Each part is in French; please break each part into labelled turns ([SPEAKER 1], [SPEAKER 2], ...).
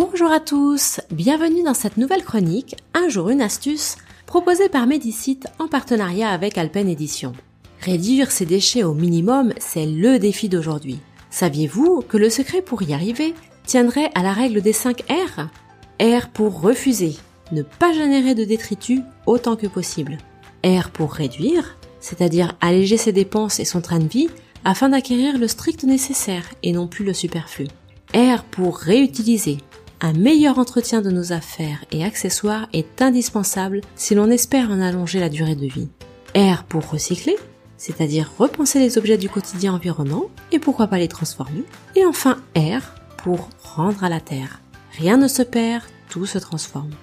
[SPEAKER 1] Bonjour à tous, bienvenue dans cette nouvelle chronique Un jour une astuce proposée par Medicite en partenariat avec Alpen Edition. Réduire ses déchets au minimum, c'est le défi d'aujourd'hui. Saviez-vous que le secret pour y arriver tiendrait à la règle des 5 R? R pour refuser, ne pas générer de détritus autant que possible. R pour réduire, c'est-à-dire alléger ses dépenses et son train de vie afin d'acquérir le strict nécessaire et non plus le superflu. R pour réutiliser. Un meilleur entretien de nos affaires et accessoires est indispensable si l'on espère en allonger la durée de vie. R pour recycler, c'est-à-dire repenser les objets du quotidien environnant et pourquoi pas les transformer. Et enfin R pour rendre à la terre. Rien ne se perd, tout se transforme.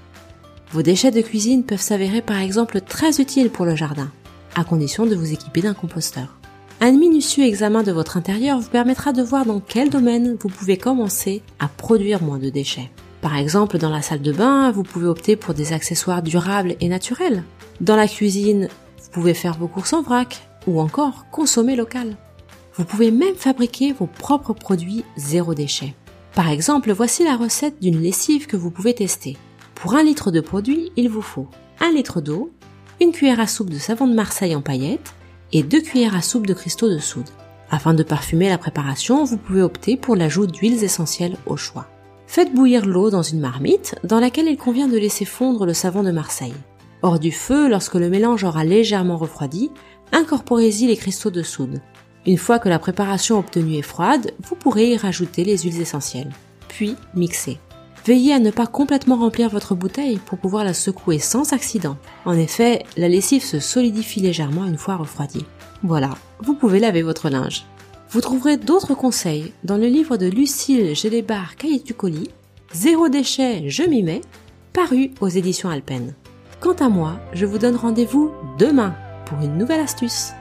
[SPEAKER 1] Vos déchets de cuisine peuvent s'avérer par exemple très utiles pour le jardin, à condition de vous équiper d'un composteur. Un minutieux examen de votre intérieur vous permettra de voir dans quel domaine vous pouvez commencer à produire moins de déchets. Par exemple, dans la salle de bain, vous pouvez opter pour des accessoires durables et naturels. Dans la cuisine, vous pouvez faire vos courses en vrac ou encore consommer local. Vous pouvez même fabriquer vos propres produits zéro déchet. Par exemple, voici la recette d'une lessive que vous pouvez tester. Pour un litre de produit, il vous faut un litre d'eau, une cuillère à soupe de savon de Marseille en paillettes, et 2 cuillères à soupe de cristaux de soude. Afin de parfumer la préparation, vous pouvez opter pour l'ajout d'huiles essentielles au choix. Faites bouillir l'eau dans une marmite dans laquelle il convient de laisser fondre le savon de Marseille. Hors du feu, lorsque le mélange aura légèrement refroidi, incorporez-y les cristaux de soude. Une fois que la préparation obtenue est froide, vous pourrez y rajouter les huiles essentielles. Puis mixer. Veillez à ne pas complètement remplir votre bouteille pour pouvoir la secouer sans accident. En effet, la lessive se solidifie légèrement une fois refroidie. Voilà, vous pouvez laver votre linge. Vous trouverez d'autres conseils dans le livre de Lucille Gélébar Cailletucoli, Zéro déchet, je m'y mets, paru aux éditions Alpen. Quant à moi, je vous donne rendez-vous demain pour une nouvelle astuce.